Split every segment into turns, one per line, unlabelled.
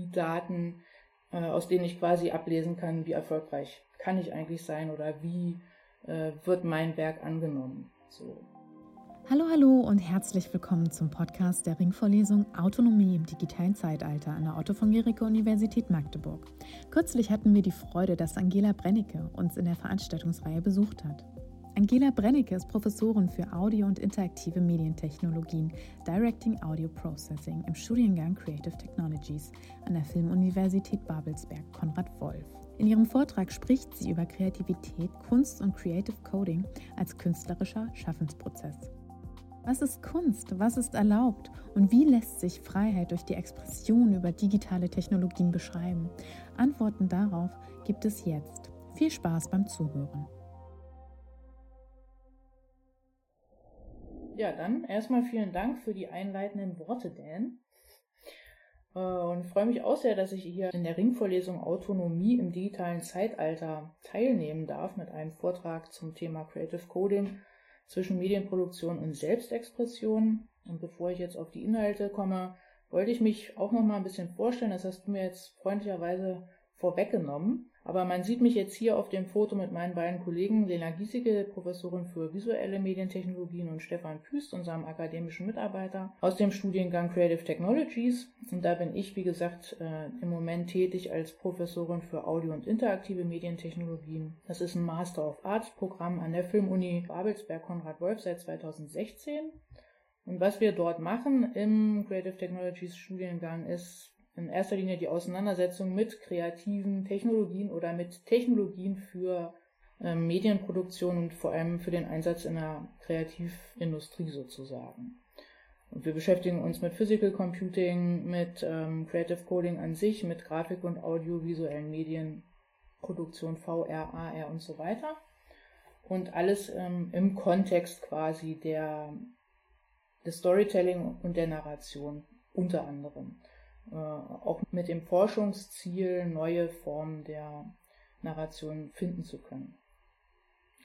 die Daten, äh, aus denen ich quasi ablesen kann, wie erfolgreich kann ich eigentlich sein oder wie äh, wird mein Werk angenommen. So.
Hallo, hallo und herzlich willkommen zum Podcast der Ringvorlesung Autonomie im digitalen Zeitalter an der Otto von Guericke Universität Magdeburg. Kürzlich hatten wir die Freude, dass Angela Brennecke uns in der Veranstaltungsreihe besucht hat. Angela Brennecke ist Professorin für Audio- und interaktive Medientechnologien, Directing Audio Processing im Studiengang Creative Technologies an der Filmuniversität Babelsberg Konrad Wolf. In ihrem Vortrag spricht sie über Kreativität, Kunst und Creative Coding als künstlerischer Schaffensprozess. Was ist Kunst? Was ist erlaubt? Und wie lässt sich Freiheit durch die Expression über digitale Technologien beschreiben? Antworten darauf gibt es jetzt. Viel Spaß beim Zuhören.
Ja, dann erstmal vielen Dank für die einleitenden Worte, Dan. Äh, und freue mich auch sehr, dass ich hier in der Ringvorlesung Autonomie im digitalen Zeitalter teilnehmen darf mit einem Vortrag zum Thema Creative Coding zwischen Medienproduktion und Selbstexpression. Und bevor ich jetzt auf die Inhalte komme, wollte ich mich auch noch mal ein bisschen vorstellen. Das hast du mir jetzt freundlicherweise vorweggenommen. Aber man sieht mich jetzt hier auf dem Foto mit meinen beiden Kollegen Lena Giesecke, Professorin für visuelle Medientechnologien und Stefan Püst, unserem akademischen Mitarbeiter aus dem Studiengang Creative Technologies. Und da bin ich, wie gesagt, äh, im Moment tätig als Professorin für Audio- und interaktive Medientechnologien. Das ist ein Master of Arts Programm an der Filmuni Babelsberg Konrad Wolf seit 2016. Und was wir dort machen im Creative Technologies Studiengang ist in erster Linie die Auseinandersetzung mit kreativen Technologien oder mit Technologien für äh, Medienproduktion und vor allem für den Einsatz in der Kreativindustrie sozusagen. Und wir beschäftigen uns mit Physical Computing, mit ähm, Creative Coding an sich, mit Grafik- und audiovisuellen Medienproduktion, VR, AR und so weiter. Und alles ähm, im Kontext quasi der, des Storytelling und der Narration unter anderem. Äh, auch mit dem Forschungsziel, neue Formen der Narration finden zu können.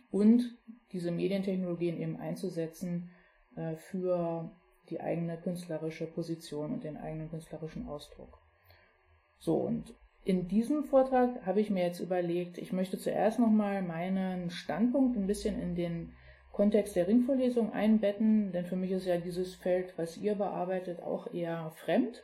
Und diese Medientechnologien eben einzusetzen äh, für die eigene künstlerische Position und den eigenen künstlerischen Ausdruck. So, und in diesem Vortrag habe ich mir jetzt überlegt, ich möchte zuerst nochmal meinen Standpunkt ein bisschen in den Kontext der Ringvorlesung einbetten, denn für mich ist ja dieses Feld, was ihr bearbeitet, auch eher fremd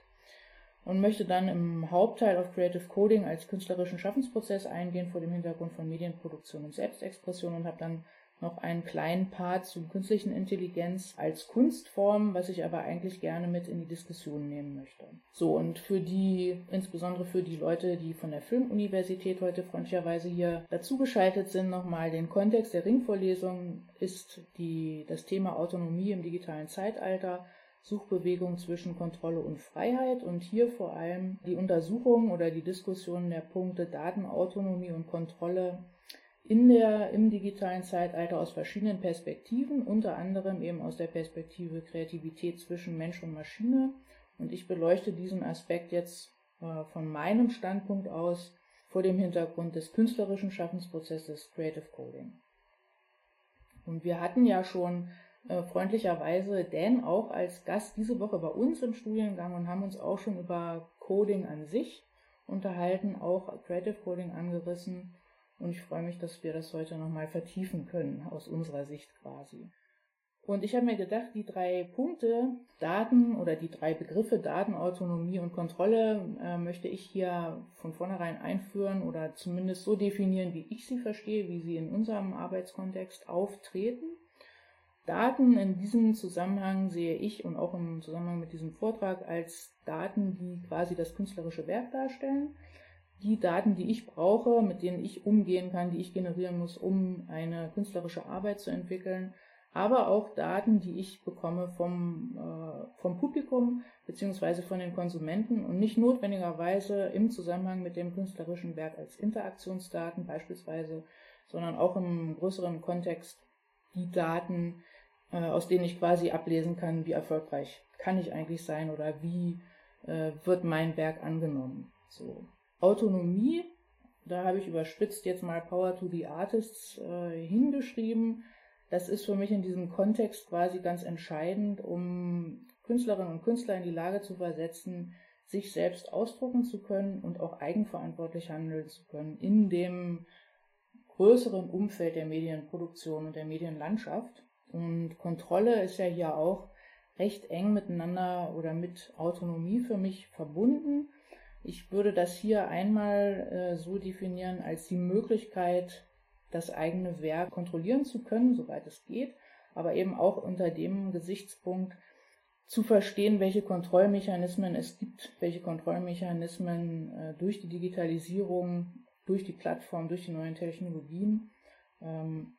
und möchte dann im Hauptteil auf Creative Coding als künstlerischen Schaffensprozess eingehen vor dem Hintergrund von Medienproduktion und Selbstexpression und habe dann noch einen kleinen Part zu künstlichen Intelligenz als Kunstform, was ich aber eigentlich gerne mit in die Diskussion nehmen möchte. So, und für die, insbesondere für die Leute, die von der Filmuniversität heute freundlicherweise hier dazugeschaltet sind, nochmal den Kontext der Ringvorlesung ist die, das Thema Autonomie im digitalen Zeitalter Suchbewegung zwischen Kontrolle und Freiheit und hier vor allem die Untersuchung oder die Diskussion der Punkte Datenautonomie und Kontrolle in der, im digitalen Zeitalter aus verschiedenen Perspektiven, unter anderem eben aus der Perspektive Kreativität zwischen Mensch und Maschine. Und ich beleuchte diesen Aspekt jetzt äh, von meinem Standpunkt aus vor dem Hintergrund des künstlerischen Schaffensprozesses Creative Coding. Und wir hatten ja schon äh, freundlicherweise Dan auch als Gast diese Woche bei uns im Studiengang und haben uns auch schon über Coding an sich unterhalten, auch Creative Coding angerissen. Und ich freue mich, dass wir das heute nochmal vertiefen können, aus unserer Sicht quasi. Und ich habe mir gedacht, die drei Punkte, Daten oder die drei Begriffe Datenautonomie und Kontrolle äh, möchte ich hier von vornherein einführen oder zumindest so definieren, wie ich sie verstehe, wie sie in unserem Arbeitskontext auftreten. Daten in diesem Zusammenhang sehe ich und auch im Zusammenhang mit diesem Vortrag als Daten, die quasi das künstlerische Werk darstellen. Die Daten, die ich brauche, mit denen ich umgehen kann, die ich generieren muss, um eine künstlerische Arbeit zu entwickeln, aber auch Daten, die ich bekomme vom, äh, vom Publikum beziehungsweise von den Konsumenten und nicht notwendigerweise im Zusammenhang mit dem künstlerischen Werk als Interaktionsdaten beispielsweise, sondern auch im größeren Kontext die Daten, aus denen ich quasi ablesen kann, wie erfolgreich kann ich eigentlich sein oder wie äh, wird mein Werk angenommen. So. Autonomie, da habe ich überspitzt jetzt mal Power to the Artists äh, hingeschrieben. Das ist für mich in diesem Kontext quasi ganz entscheidend, um Künstlerinnen und Künstler in die Lage zu versetzen, sich selbst ausdrucken zu können und auch eigenverantwortlich handeln zu können in dem größeren Umfeld der Medienproduktion und der Medienlandschaft. Und Kontrolle ist ja hier auch recht eng miteinander oder mit Autonomie für mich verbunden. Ich würde das hier einmal äh, so definieren als die Möglichkeit, das eigene Werk kontrollieren zu können, soweit es geht, aber eben auch unter dem Gesichtspunkt zu verstehen, welche Kontrollmechanismen es gibt, welche Kontrollmechanismen äh, durch die Digitalisierung, durch die Plattform, durch die neuen Technologien ähm,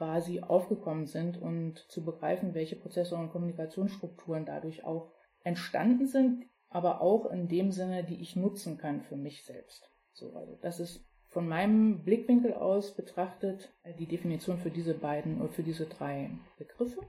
quasi aufgekommen sind und zu begreifen, welche Prozesse und Kommunikationsstrukturen dadurch auch entstanden sind, aber auch in dem Sinne, die ich nutzen kann für mich selbst. So, also das ist von meinem Blickwinkel aus betrachtet die Definition für diese beiden oder für diese drei Begriffe.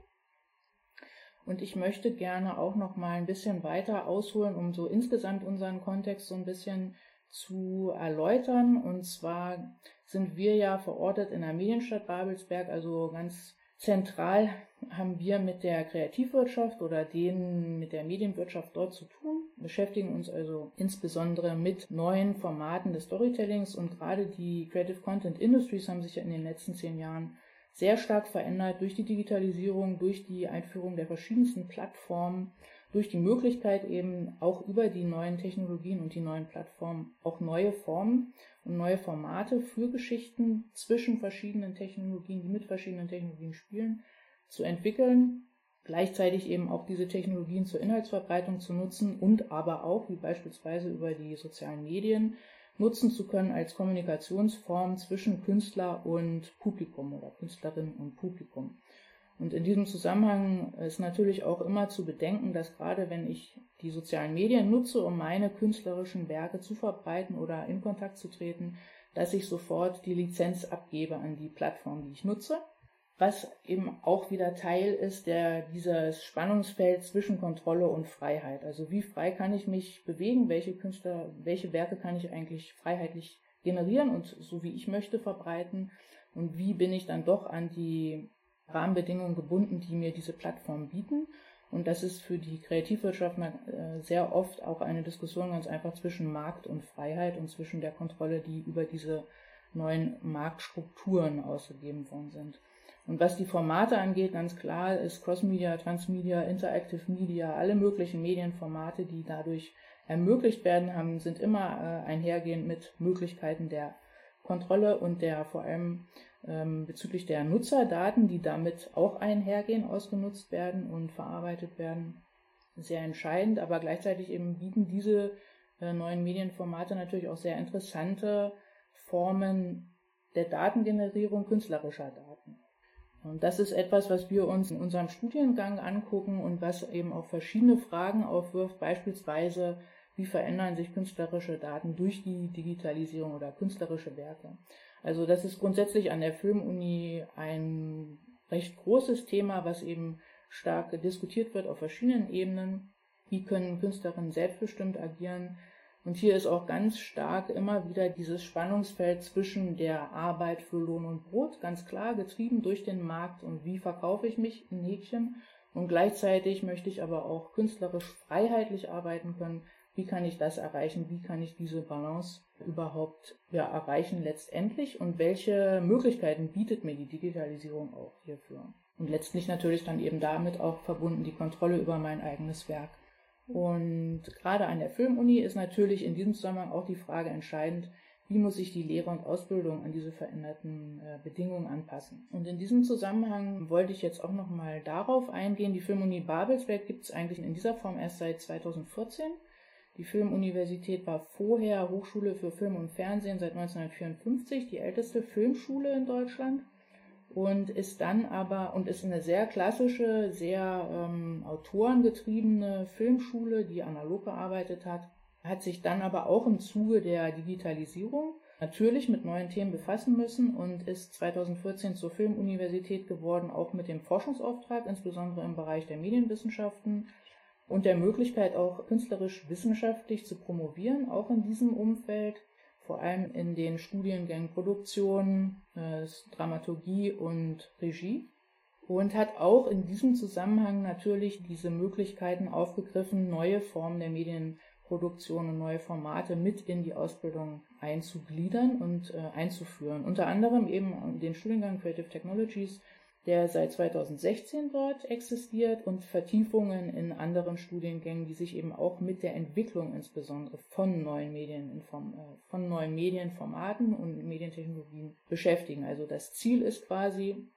Und ich möchte gerne auch noch mal ein bisschen weiter ausholen, um so insgesamt unseren Kontext so ein bisschen zu erläutern. Und zwar sind wir ja verortet in der Medienstadt Babelsberg, also ganz zentral haben wir mit der Kreativwirtschaft oder denen mit der Medienwirtschaft dort zu tun, beschäftigen uns also insbesondere mit neuen Formaten des Storytellings. Und gerade die Creative Content Industries haben sich ja in den letzten zehn Jahren sehr stark verändert durch die Digitalisierung, durch die Einführung der verschiedensten Plattformen, durch die Möglichkeit eben auch über die neuen Technologien und die neuen Plattformen auch neue Formen und neue Formate für Geschichten zwischen verschiedenen Technologien, die mit verschiedenen Technologien spielen, zu entwickeln, gleichzeitig eben auch diese Technologien zur Inhaltsverbreitung zu nutzen und aber auch, wie beispielsweise über die sozialen Medien, nutzen zu können als Kommunikationsform zwischen Künstler und Publikum oder Künstlerin und Publikum. Und in diesem Zusammenhang ist natürlich auch immer zu bedenken, dass gerade wenn ich die sozialen Medien nutze, um meine künstlerischen Werke zu verbreiten oder in Kontakt zu treten, dass ich sofort die Lizenz abgebe an die Plattform, die ich nutze. Was eben auch wieder Teil ist der, dieses Spannungsfeld zwischen Kontrolle und Freiheit. Also wie frei kann ich mich bewegen, welche Künstler, welche Werke kann ich eigentlich freiheitlich generieren und so wie ich möchte verbreiten? Und wie bin ich dann doch an die Rahmenbedingungen gebunden, die mir diese Plattformen bieten. Und das ist für die Kreativwirtschaft äh, sehr oft auch eine Diskussion ganz einfach zwischen Markt und Freiheit und zwischen der Kontrolle, die über diese neuen Marktstrukturen ausgegeben worden sind. Und was die Formate angeht, ganz klar ist Crossmedia, Transmedia, Interactive Media, alle möglichen Medienformate, die dadurch ermöglicht werden, haben, sind immer äh, einhergehend mit Möglichkeiten der Kontrolle und der vor allem ähm, bezüglich der Nutzerdaten, die damit auch einhergehen, ausgenutzt werden und verarbeitet werden, sehr entscheidend. Aber gleichzeitig eben bieten diese äh, neuen Medienformate natürlich auch sehr interessante Formen der Datengenerierung künstlerischer Daten. Und das ist etwas, was wir uns in unserem Studiengang angucken und was eben auch verschiedene Fragen aufwirft, beispielsweise wie verändern sich künstlerische Daten durch die Digitalisierung oder künstlerische Werke. Also das ist grundsätzlich an der Filmuni ein recht großes Thema, was eben stark diskutiert wird auf verschiedenen Ebenen. Wie können Künstlerinnen selbstbestimmt agieren? Und hier ist auch ganz stark immer wieder dieses Spannungsfeld zwischen der Arbeit für Lohn und Brot, ganz klar getrieben durch den Markt und wie verkaufe ich mich in Häkchen. Und gleichzeitig möchte ich aber auch künstlerisch freiheitlich arbeiten können. Wie kann ich das erreichen? Wie kann ich diese Balance überhaupt ja, erreichen letztendlich? Und welche Möglichkeiten bietet mir die Digitalisierung auch hierfür? Und letztlich natürlich dann eben damit auch verbunden die Kontrolle über mein eigenes Werk. Und gerade an der Filmuni ist natürlich in diesem Zusammenhang auch die Frage entscheidend, wie muss sich die Lehre und Ausbildung an diese veränderten äh, Bedingungen anpassen. Und in diesem Zusammenhang wollte ich jetzt auch nochmal darauf eingehen. Die Filmuni Babelsberg gibt es eigentlich in dieser Form erst seit 2014. Die Filmuniversität war vorher Hochschule für Film und Fernsehen seit 1954, die älteste Filmschule in Deutschland. Und ist dann aber und ist eine sehr klassische, sehr ähm, autorengetriebene Filmschule, die analog gearbeitet hat, hat sich dann aber auch im Zuge der Digitalisierung natürlich mit neuen Themen befassen müssen und ist 2014 zur Filmuniversität geworden, auch mit dem Forschungsauftrag, insbesondere im Bereich der Medienwissenschaften und der Möglichkeit auch künstlerisch wissenschaftlich zu promovieren, auch in diesem Umfeld vor allem in den Studiengängen Produktion, äh, Dramaturgie und Regie. und hat auch in diesem Zusammenhang natürlich diese Möglichkeiten aufgegriffen, neue Formen der Medienproduktion und neue Formate mit in die Ausbildung einzugliedern und äh, einzuführen. Unter anderem eben den Studiengang Creative Technologies, der seit 2016 dort existiert und Vertiefungen in anderen Studiengängen, die sich eben auch mit der Entwicklung insbesondere von neuen Medien, äh, von neuen Medienformaten und Medientechnologien beschäftigen. Also das Ziel ist quasi,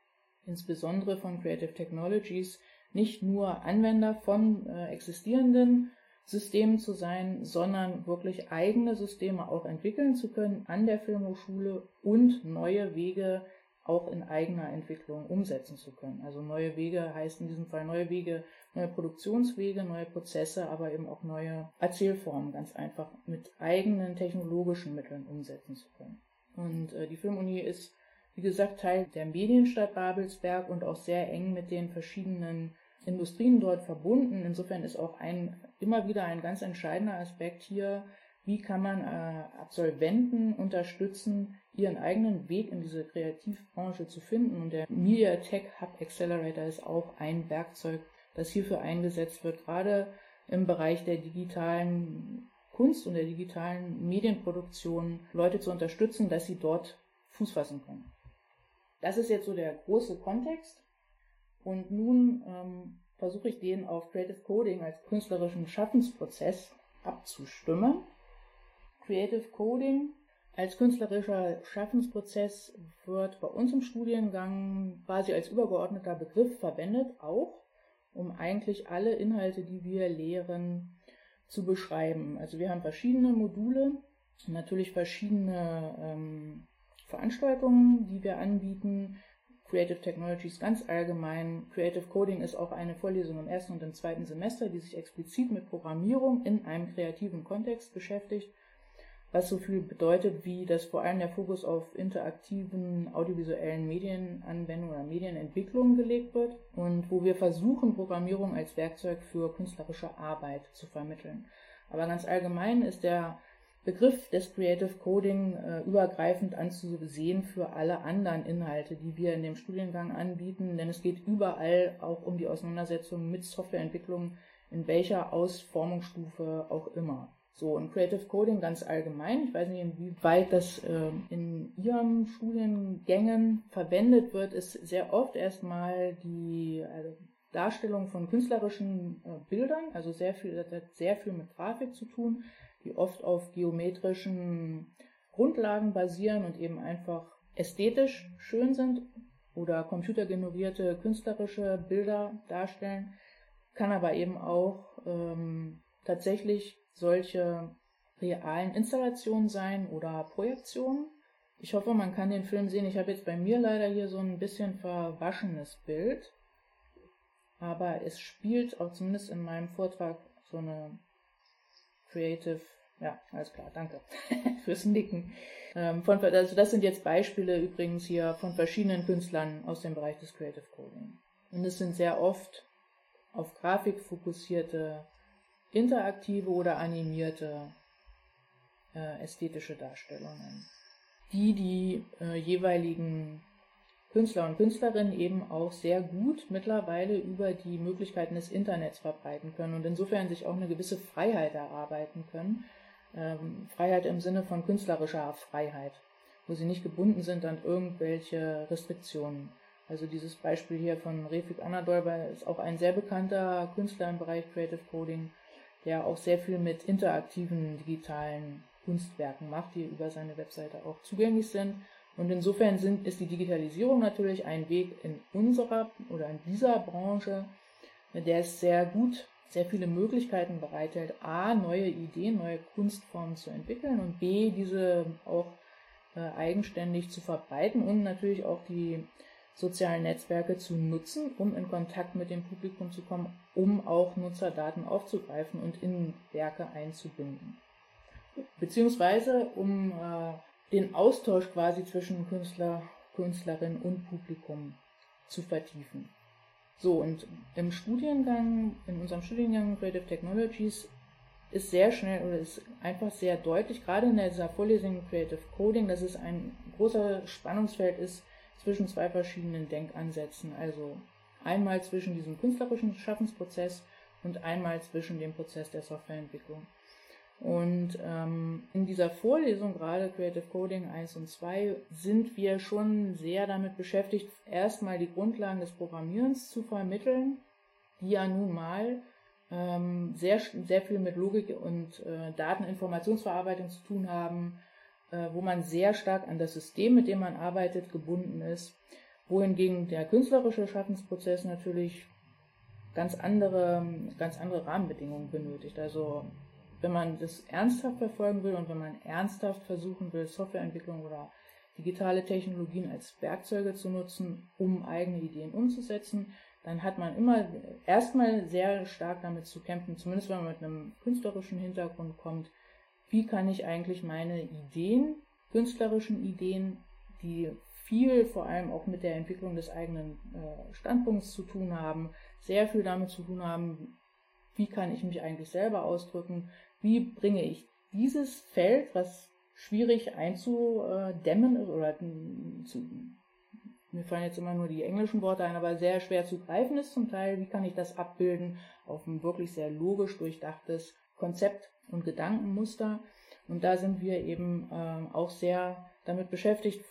insbesondere von Creative Technologies, nicht nur Anwender von äh, existierenden Systemen zu sein, sondern wirklich eigene Systeme auch entwickeln zu können an der Filmhochschule und neue Wege auch in eigener Entwicklung umsetzen zu können. Also neue Wege heißt in diesem Fall neue Wege, neue Produktionswege, neue Prozesse, aber eben auch neue Erzählformen ganz einfach mit eigenen technologischen Mitteln umsetzen zu können. Und äh, die Filmuni ist wie gesagt, Teil der Medienstadt Babelsberg und auch sehr eng mit den verschiedenen Industrien dort verbunden. Insofern ist auch ein, immer wieder ein ganz entscheidender Aspekt hier, wie kann man äh, Absolventen unterstützen, ihren eigenen Weg in diese Kreativbranche zu finden. Und der Media Tech Hub Accelerator ist auch ein Werkzeug, das hierfür eingesetzt wird, gerade im Bereich der digitalen Kunst und der digitalen Medienproduktion Leute zu unterstützen, dass sie dort Fuß fassen können. Das ist jetzt so der große Kontext. Und nun ähm, versuche ich den auf Creative Coding als künstlerischen Schaffensprozess abzustimmen. Creative Coding als künstlerischer Schaffensprozess wird bei uns im Studiengang quasi als übergeordneter Begriff verwendet, auch um eigentlich alle Inhalte, die wir lehren, zu beschreiben. Also wir haben verschiedene Module, natürlich verschiedene ähm, Veranstaltungen, die wir anbieten. Creative Technologies ganz allgemein. Creative Coding ist auch eine Vorlesung im ersten und im zweiten Semester, die sich explizit mit Programmierung in einem kreativen Kontext beschäftigt, was so viel bedeutet, wie dass vor allem der Fokus auf interaktiven audiovisuellen Medienanwendungen oder Medienentwicklung gelegt wird und wo wir versuchen, Programmierung als Werkzeug für künstlerische Arbeit zu vermitteln. Aber ganz allgemein ist der Begriff des Creative Coding äh, übergreifend anzusehen für alle anderen Inhalte, die wir in dem Studiengang anbieten, denn es geht überall auch um die Auseinandersetzung mit Softwareentwicklung, in welcher Ausformungsstufe auch immer. So, und Creative Coding ganz allgemein, ich weiß nicht, inwieweit das äh, in Ihren Studiengängen verwendet wird, ist sehr oft erstmal die also Darstellung von künstlerischen äh, Bildern, also sehr viel, das hat sehr viel mit Grafik zu tun die oft auf geometrischen Grundlagen basieren und eben einfach ästhetisch schön sind oder computergenerierte künstlerische Bilder darstellen, kann aber eben auch ähm, tatsächlich solche realen Installationen sein oder Projektionen. Ich hoffe, man kann den Film sehen. Ich habe jetzt bei mir leider hier so ein bisschen verwaschenes Bild, aber es spielt auch zumindest in meinem Vortrag so eine Creative ja, alles klar, danke fürs Nicken. Ähm, von, also das sind jetzt Beispiele übrigens hier von verschiedenen Künstlern aus dem Bereich des Creative Coding. Und es sind sehr oft auf Grafik fokussierte, interaktive oder animierte äh, ästhetische Darstellungen, die die äh, jeweiligen Künstler und Künstlerinnen eben auch sehr gut mittlerweile über die Möglichkeiten des Internets verbreiten können und insofern sich auch eine gewisse Freiheit erarbeiten können, ähm, Freiheit im Sinne von künstlerischer Freiheit, wo sie nicht gebunden sind an irgendwelche Restriktionen. Also dieses Beispiel hier von Refik Anadolber ist auch ein sehr bekannter Künstler im Bereich Creative Coding, der auch sehr viel mit interaktiven digitalen Kunstwerken macht, die über seine Webseite auch zugänglich sind. Und insofern sind, ist die Digitalisierung natürlich ein Weg in unserer oder in dieser Branche, der es sehr gut sehr viele Möglichkeiten bereithält, a, neue Ideen, neue Kunstformen zu entwickeln und b, diese auch äh, eigenständig zu verbreiten und natürlich auch die sozialen Netzwerke zu nutzen, um in Kontakt mit dem Publikum zu kommen, um auch Nutzerdaten aufzugreifen und in Werke einzubinden. Beziehungsweise um äh, den Austausch quasi zwischen Künstler, Künstlerin und Publikum zu vertiefen. So, und im Studiengang, in unserem Studiengang Creative Technologies ist sehr schnell oder ist einfach sehr deutlich, gerade in dieser Vorlesung Creative Coding, dass es ein großer Spannungsfeld ist zwischen zwei verschiedenen Denkansätzen. Also Einmal zwischen diesem künstlerischen Schaffensprozess und einmal zwischen dem Prozess der Softwareentwicklung. Und ähm, in dieser Vorlesung, gerade Creative Coding 1 und 2, sind wir schon sehr damit beschäftigt, erstmal die Grundlagen des Programmierens zu vermitteln, die ja nun mal ähm, sehr, sehr viel mit Logik und äh, Dateninformationsverarbeitung zu tun haben, wo man sehr stark an das System, mit dem man arbeitet, gebunden ist, wohingegen der künstlerische Schaffensprozess natürlich ganz andere, ganz andere Rahmenbedingungen benötigt. Also wenn man das ernsthaft verfolgen will und wenn man ernsthaft versuchen will, Softwareentwicklung oder digitale Technologien als Werkzeuge zu nutzen, um eigene Ideen umzusetzen, dann hat man immer erstmal sehr stark damit zu kämpfen, zumindest wenn man mit einem künstlerischen Hintergrund kommt, wie kann ich eigentlich meine Ideen, künstlerischen Ideen, die viel vor allem auch mit der Entwicklung des eigenen äh, Standpunkts zu tun haben, sehr viel damit zu tun haben, wie kann ich mich eigentlich selber ausdrücken, wie bringe ich dieses Feld, was schwierig einzudämmen ist oder zu, mir fallen jetzt immer nur die englischen Worte ein, aber sehr schwer zu greifen ist zum Teil, wie kann ich das abbilden auf ein wirklich sehr logisch durchdachtes Konzept und Gedankenmuster. Und da sind wir eben äh, auch sehr damit beschäftigt,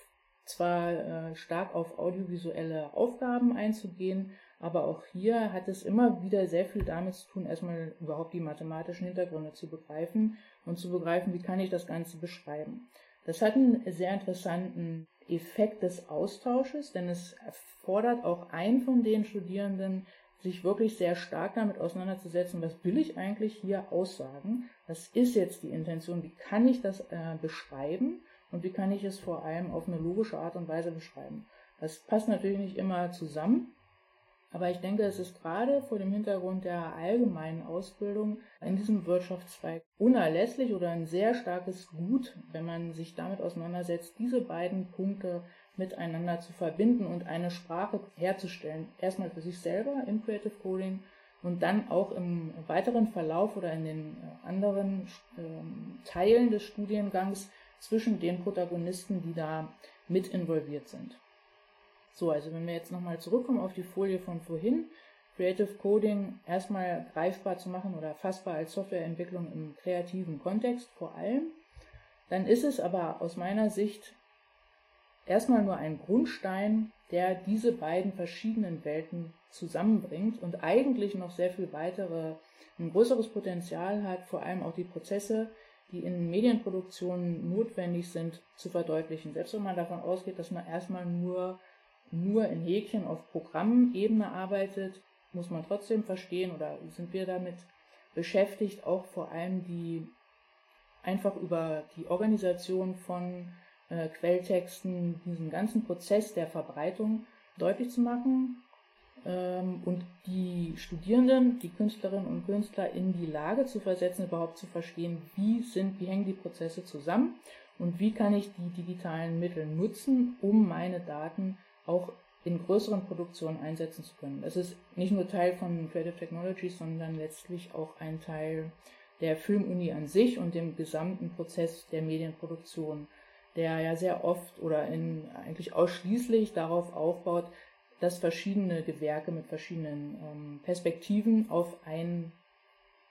zwar äh, stark auf audiovisuelle Aufgaben einzugehen, aber auch hier hat es immer wieder sehr viel damit zu tun, erstmal überhaupt die mathematischen Hintergründe zu begreifen und zu begreifen, wie kann ich das Ganze beschreiben. Das hat einen sehr interessanten Effekt des Austausches, denn es erfordert auch einen von den Studierenden, sich wirklich sehr stark damit auseinanderzusetzen, was will ich eigentlich hier aussagen, was ist jetzt die Intention, wie kann ich das äh, beschreiben? Und wie kann ich es vor allem auf eine logische Art und Weise beschreiben. Das passt natürlich nicht immer zusammen, aber ich denke, es ist gerade vor dem Hintergrund der allgemeinen Ausbildung in diesem Wirtschaftszweig unerlässlich oder ein sehr starkes Gut, wenn man sich damit auseinandersetzt, diese beiden Punkte miteinander zu verbinden und eine Sprache herzustellen. Erstmal für sich selber im Creative Coding und dann auch im weiteren Verlauf oder in den äh, anderen ähm, Teilen des Studiengangs zwischen den Protagonisten, die da mit involviert sind. So, also wenn wir jetzt nochmal zurückkommen auf die Folie von vorhin, Creative Coding erstmal greifbar zu machen oder fassbar als Softwareentwicklung im kreativen Kontext vor allem, dann ist es aber aus meiner Sicht erstmal nur ein Grundstein, der diese beiden verschiedenen Welten zusammenbringt und eigentlich noch sehr viel weitere, ein größeres Potenzial hat, vor allem auch die Prozesse, die in Medienproduktionen notwendig sind, zu verdeutlichen. Selbst wenn man davon ausgeht, dass man erstmal nur nur in Häkchen auf Programmebene arbeitet, muss man trotzdem verstehen oder sind wir damit beschäftigt, auch vor allem die einfach über die Organisation von äh, Quelltexten, diesen ganzen Prozess der Verbreitung deutlich zu machen ähm, und die Studierenden, die Künstlerinnen und Künstler in die Lage zu versetzen, überhaupt zu verstehen, wie sind, wie hängen die Prozesse zusammen und wie kann ich die digitalen Mittel nutzen, um meine Daten auch in größeren Produktionen einsetzen zu können. Das ist nicht nur Teil von Creative Technologies, sondern letztlich auch ein Teil der Filmuni an sich und dem gesamten Prozess der Medienproduktion, der ja sehr oft oder in, eigentlich ausschließlich darauf aufbaut, dass verschiedene Gewerke mit verschiedenen ähm, Perspektiven auf ein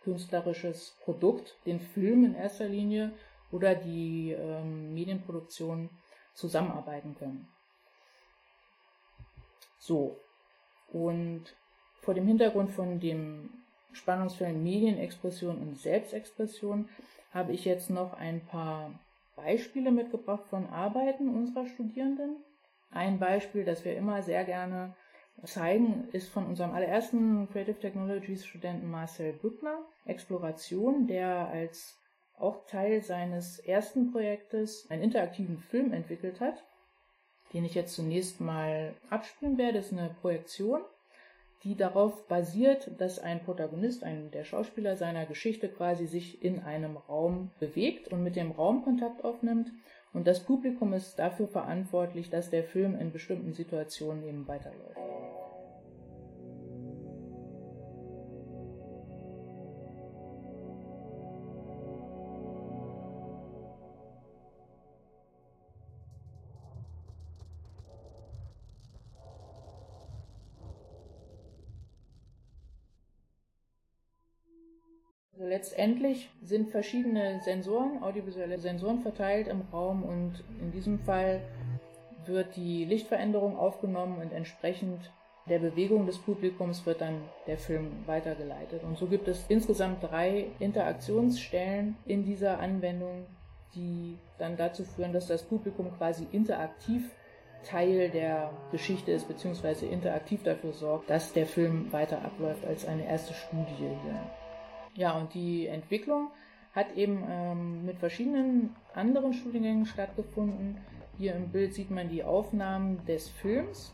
künstlerisches Produkt, den Film in erster Linie oder die ähm, Medienproduktion zusammenarbeiten können. So. Und vor dem Hintergrund von dem Spannungsfeld Medienexpression und Selbstexpression habe ich jetzt noch ein paar Beispiele mitgebracht von Arbeiten unserer Studierenden. Ein Beispiel, das wir immer sehr gerne zeigen, ist von unserem allerersten Creative Technologies Studenten Marcel Bückner, Exploration, der als auch Teil seines ersten Projektes einen interaktiven Film entwickelt hat, den ich jetzt zunächst mal abspielen werde, ist eine Projektion, die darauf basiert, dass ein Protagonist, ein der Schauspieler seiner Geschichte quasi sich in einem Raum bewegt und mit dem Raum Kontakt aufnimmt und das Publikum ist dafür verantwortlich, dass der Film in bestimmten Situationen eben weiterläuft. Letztendlich sind verschiedene Sensoren, audiovisuelle Sensoren verteilt im Raum und in diesem Fall wird die Lichtveränderung aufgenommen und entsprechend der Bewegung des Publikums wird dann der Film weitergeleitet. Und so gibt es insgesamt drei Interaktionsstellen in dieser Anwendung, die dann dazu führen, dass das Publikum quasi interaktiv Teil der Geschichte ist, beziehungsweise interaktiv dafür sorgt, dass der Film weiter abläuft als eine erste Studie hier. Ja, und die Entwicklung hat eben ähm, mit verschiedenen anderen Studiengängen stattgefunden. Hier im Bild sieht man die Aufnahmen des Films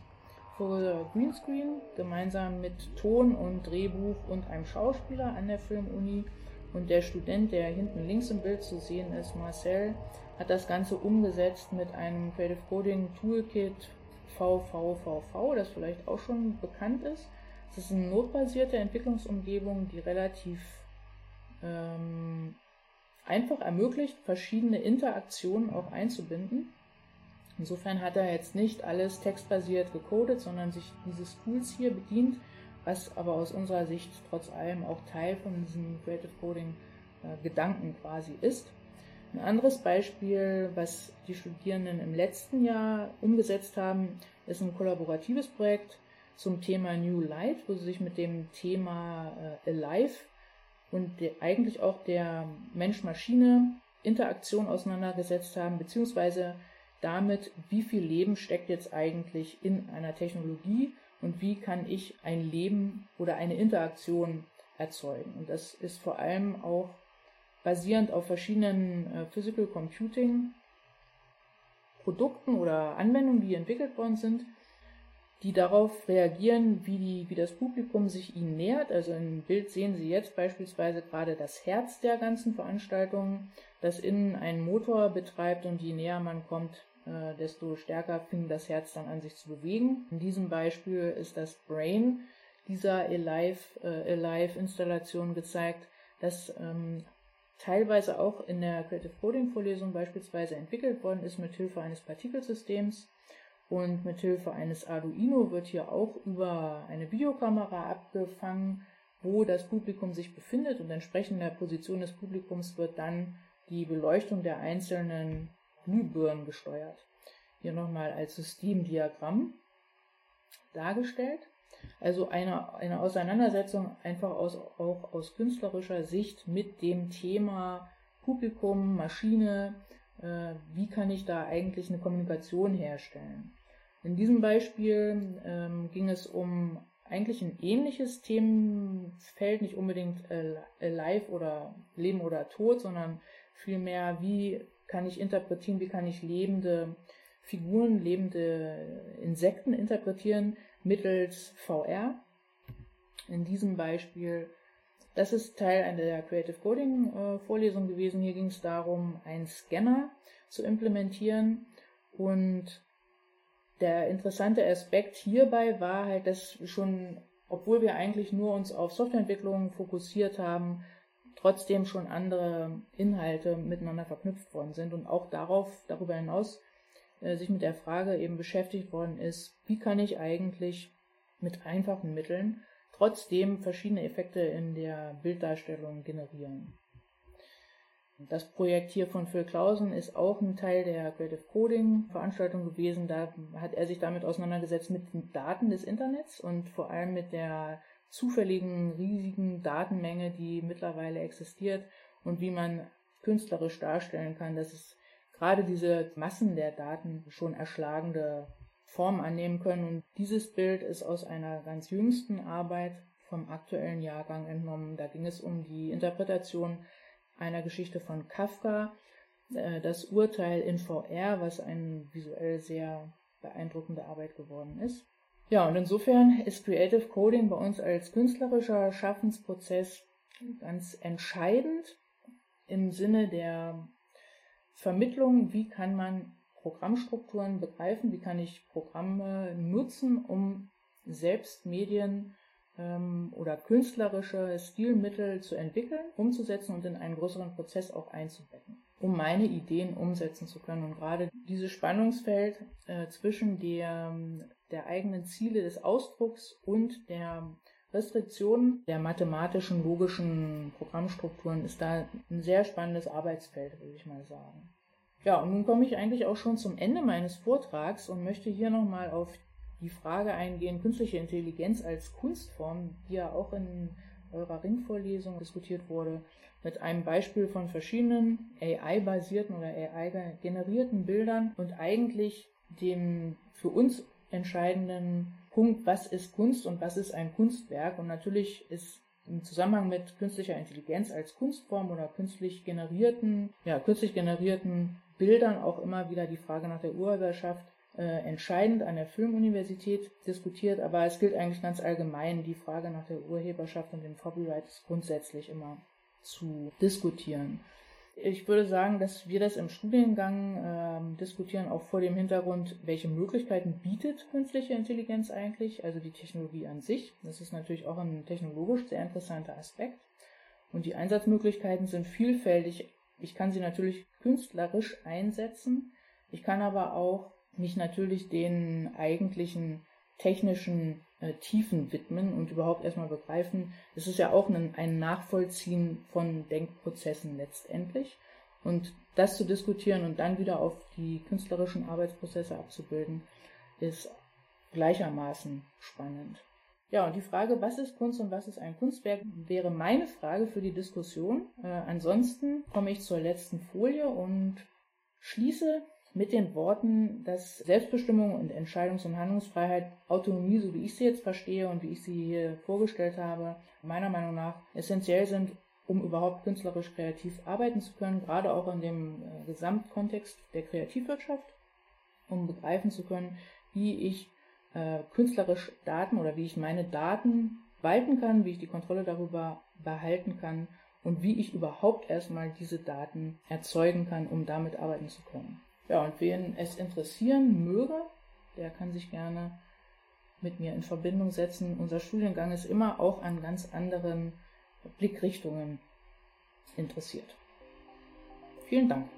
vor Greenscreen gemeinsam mit Ton und Drehbuch und einem Schauspieler an der Filmuni. Und der Student, der hinten links im Bild zu sehen ist, Marcel, hat das Ganze umgesetzt mit einem Creative Coding Toolkit VVVV, das vielleicht auch schon bekannt ist. Es ist eine notbasierte Entwicklungsumgebung, die relativ ähm, einfach ermöglicht, verschiedene Interaktionen auch einzubinden. Insofern hat er jetzt nicht alles textbasiert gecodet, sondern sich dieses Tools hier bedient, was aber aus unserer Sicht trotz allem auch Teil von diesem Creative Coding äh, Gedanken quasi ist. Ein anderes Beispiel, was die Studierenden im letzten Jahr umgesetzt haben, ist ein kollaboratives Projekt zum Thema New Light, wo sie sich mit dem Thema äh, Alive und der, eigentlich auch der Mensch-Maschine-Interaktion auseinandergesetzt haben, beziehungsweise damit, wie viel Leben steckt jetzt eigentlich in einer Technologie und wie kann ich ein Leben oder eine Interaktion erzeugen. Und das ist vor allem auch basierend auf verschiedenen äh, Physical Computing Produkten oder Anwendungen, die entwickelt worden sind, die darauf reagieren, wie, die, wie das Publikum sich ihnen nähert. Also im Bild sehen Sie jetzt beispielsweise gerade das Herz der ganzen Veranstaltung, das innen einen Motor betreibt und je näher man kommt, äh, desto stärker fing das Herz dann an sich zu bewegen. In diesem Beispiel ist das Brain dieser Alive-Installation äh, gezeigt, das ähm, teilweise auch in der Creative Coding Vorlesung beispielsweise entwickelt worden ist mit Hilfe eines Partikelsystems und mit Hilfe eines Arduino wird hier auch über eine Videokamera abgefangen, wo das Publikum sich befindet und entsprechend der Position des Publikums wird dann die Beleuchtung der einzelnen Glühbirnen gesteuert. Hier nochmal als Systemdiagramm dargestellt. Also eine, eine Auseinandersetzung einfach aus, auch aus künstlerischer Sicht mit dem Thema Publikum, Maschine, äh, wie kann ich da eigentlich eine Kommunikation herstellen. In diesem Beispiel ähm, ging es um eigentlich ein ähnliches Themenfeld, nicht unbedingt äh, live oder Leben oder Tod, sondern vielmehr, wie kann ich interpretieren, wie kann ich lebende Figuren, lebende Insekten interpretieren, mittels VR. In diesem Beispiel, das ist Teil einer der Creative Coding äh, Vorlesung gewesen. Hier ging es darum, einen Scanner zu implementieren und der interessante Aspekt hierbei war halt, dass schon, obwohl wir eigentlich nur uns auf Softwareentwicklung fokussiert haben, trotzdem schon andere Inhalte miteinander verknüpft worden sind und auch darauf, darüber hinaus äh, sich mit der Frage eben beschäftigt worden ist, wie kann ich eigentlich mit einfachen Mitteln trotzdem verschiedene Effekte in der Bilddarstellung generieren. Das Projekt hier von Phil Clausen ist auch ein Teil der Creative Coding Veranstaltung gewesen. Da hat er sich damit auseinandergesetzt mit den Daten des Internets und vor allem mit der zufälligen, riesigen Datenmenge, die mittlerweile existiert und wie man künstlerisch darstellen kann, dass es gerade diese Massen der Daten schon erschlagende Form annehmen können. Und dieses Bild ist aus einer ganz jüngsten Arbeit vom aktuellen Jahrgang entnommen. Da ging es um die Interpretation einer Geschichte von Kafka, äh, das Urteil in VR, was eine visuell sehr beeindruckende Arbeit geworden ist. Ja, und insofern ist Creative Coding bei uns als künstlerischer Schaffensprozess ganz entscheidend im Sinne der Vermittlung, wie kann man Programmstrukturen begreifen, wie kann ich Programme nutzen, um selbst Medien ähm, oder künstlerische Stilmittel zu entwickeln, umzusetzen und in einen größeren Prozess auch einzubetten, um meine Ideen umsetzen zu können. Und gerade dieses Spannungsfeld äh, zwischen der, der eigenen Ziele des Ausdrucks und der Restriktionen der mathematischen, logischen Programmstrukturen ist da ein sehr spannendes Arbeitsfeld, würde ich mal sagen. Ja, und nun komme ich eigentlich auch schon zum Ende meines Vortrags und möchte hier nochmal auf die Frage eingehen, künstliche Intelligenz als Kunstform, die ja auch in eurer Ringvorlesung diskutiert wurde, mit einem Beispiel von verschiedenen AI-basierten oder AI-generierten Bildern und eigentlich dem für uns entscheidenden Punkt, was ist Kunst und was ist ein Kunstwerk. Und natürlich ist im Zusammenhang mit künstlicher Intelligenz als Kunstform oder künstlich generierten, ja, künstlich generierten Bildern auch immer wieder die Frage nach der Urheberschaft äh, entscheidend an der Filmuniversität diskutiert, aber es gilt eigentlich ganz allgemein, die Frage nach der Urheberschaft und dem Copyright ist grundsätzlich immer zu diskutieren. Ich würde sagen, dass wir das im Studiengang äh, diskutieren, auch vor dem Hintergrund, welche Möglichkeiten bietet künstliche Intelligenz eigentlich, also die Technologie an sich. Das ist natürlich auch ein technologisch sehr interessanter Aspekt. Und die Einsatzmöglichkeiten sind vielfältig. Ich kann sie natürlich künstlerisch einsetzen. Ich kann aber auch mich natürlich den eigentlichen technischen äh, Tiefen widmen und überhaupt erstmal begreifen, es ist ja auch ein, ein Nachvollziehen von Denkprozessen letztendlich. Und das zu diskutieren und dann wieder auf die künstlerischen Arbeitsprozesse abzubilden, ist gleichermaßen spannend. Ja, und die Frage, was ist Kunst und was ist ein Kunstwerk, wäre meine Frage für die Diskussion. Äh, ansonsten komme ich zur letzten Folie und schließe mit den Worten, dass Selbstbestimmung und Entscheidungs- und Handlungsfreiheit, Autonomie, so wie ich sie jetzt verstehe und wie ich sie hier vorgestellt habe, meiner Meinung nach essentiell sind, um überhaupt künstlerisch kreativ arbeiten zu können, gerade auch in dem äh, Gesamtkontext der Kreativwirtschaft, um begreifen zu können, wie ich äh, künstlerisch Daten oder wie ich meine Daten walten kann, wie ich die Kontrolle darüber behalten kann und wie ich überhaupt erstmal diese Daten erzeugen kann, um damit arbeiten zu können. Ja, und wen es interessieren möge, der kann sich gerne mit mir in Verbindung setzen. Unser Studiengang ist immer auch an ganz anderen Blickrichtungen interessiert. Vielen Dank.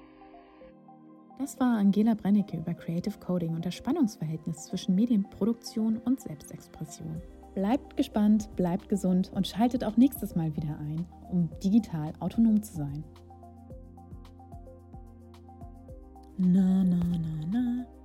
Das war Angela Brennecke über Creative Coding und das Spannungsverhältnis zwischen Medienproduktion und Selbstexpression. Bleibt gespannt, bleibt gesund und schaltet auch nächstes Mal wieder ein, um digital autonom zu sein. na na na na.